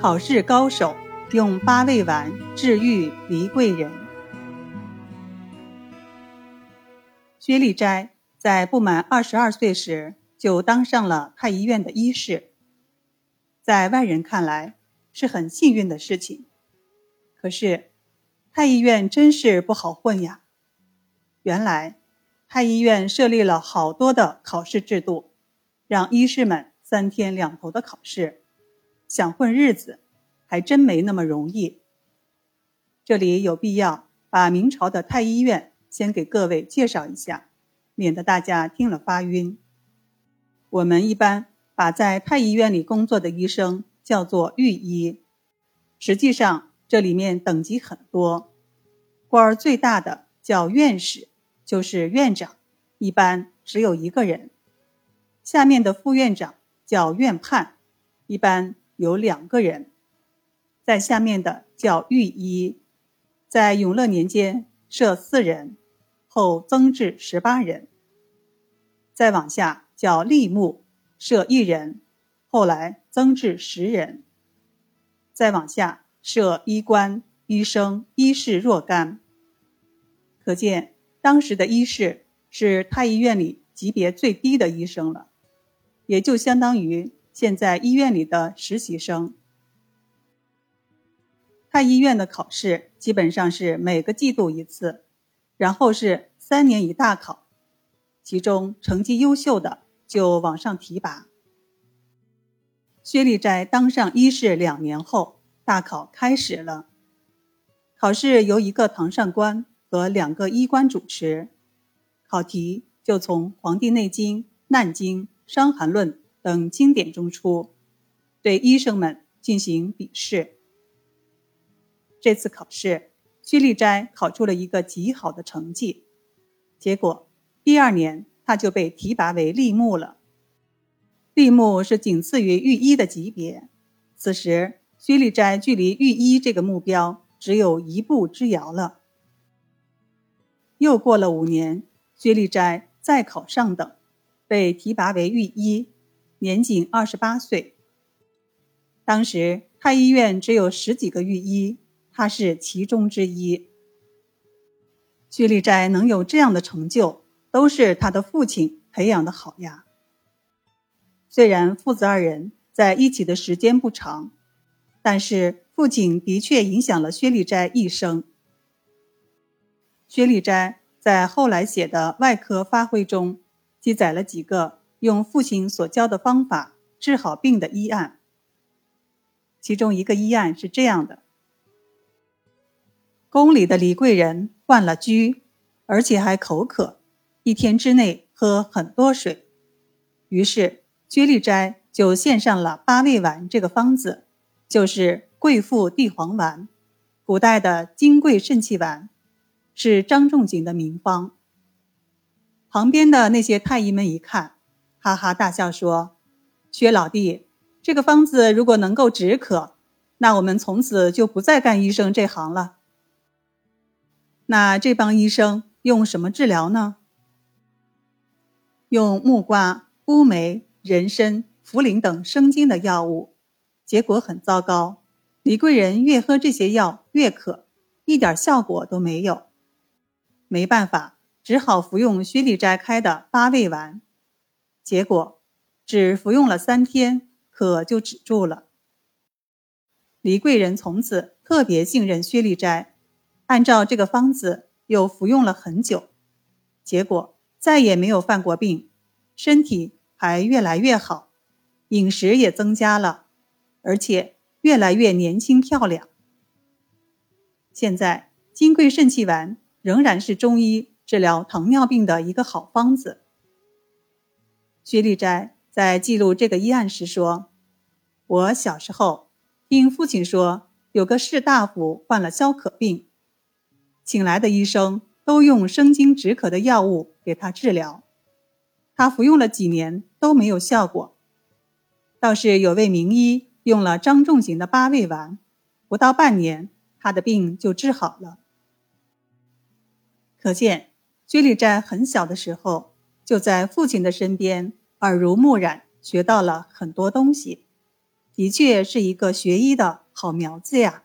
考试高手用八味丸治愈黎贵人。薛立斋在不满二十二岁时就当上了太医院的医师，在外人看来是很幸运的事情。可是，太医院真是不好混呀。原来，太医院设立了好多的考试制度，让医师们三天两头的考试。想混日子，还真没那么容易。这里有必要把明朝的太医院先给各位介绍一下，免得大家听了发晕。我们一般把在太医院里工作的医生叫做御医，实际上这里面等级很多，官儿最大的叫院士，就是院长，一般只有一个人。下面的副院长叫院判，一般。有两个人，在下面的叫御医，在永乐年间设四人，后增至十八人。再往下叫吏目，设一人，后来增至十人。再往下设医官、医生、医士若干。可见当时的医士是太医院里级别最低的医生了，也就相当于。现在医院里的实习生，太医院的考试基本上是每个季度一次，然后是三年一大考，其中成绩优秀的就往上提拔。薛立斋当上医士两年后，大考开始了。考试由一个堂上官和两个医官主持，考题就从《黄帝内经》《难经》《伤寒论》。等经典中出，对医生们进行笔试。这次考试，薛立斋考出了一个极好的成绩，结果第二年他就被提拔为吏目了。吏目是仅次于御医的级别，此时薛立斋距离御医这个目标只有一步之遥了。又过了五年，薛立斋再考上等，被提拔为御医。年仅二十八岁。当时太医院只有十几个御医，他是其中之一。薛立斋能有这样的成就，都是他的父亲培养的好呀。虽然父子二人在一起的时间不长，但是父亲的确影响了薛立斋一生。薛立斋在后来写的《外科发挥》中，记载了几个。用父亲所教的方法治好病的医案，其中一个医案是这样的：宫里的李贵人患了疽，而且还口渴，一天之内喝很多水。于是薛立斋就献上了八味丸这个方子，就是贵妇地黄丸，古代的金匮肾气丸，是张仲景的名方。旁边的那些太医们一看。哈哈大笑说：“薛老弟，这个方子如果能够止渴，那我们从此就不再干医生这行了。那这帮医生用什么治疗呢？用木瓜、乌梅、人参、茯苓等生津的药物，结果很糟糕。李贵人越喝这些药越渴，一点效果都没有。没办法，只好服用薛立斋开的八味丸。”结果，只服用了三天，渴就止住了。黎贵人从此特别信任薛立斋，按照这个方子又服用了很久，结果再也没有犯过病，身体还越来越好，饮食也增加了，而且越来越年轻漂亮。现在金匮肾气丸仍然是中医治疗糖尿病的一个好方子。薛立斋在记录这个医案时说：“我小时候听父亲说，有个士大夫患了消渴病，请来的医生都用生津止渴的药物给他治疗，他服用了几年都没有效果。倒是有位名医用了张仲景的八味丸，不到半年，他的病就治好了。可见薛立斋很小的时候就在父亲的身边。耳濡目染，学到了很多东西。的确是一个学医的好苗子呀。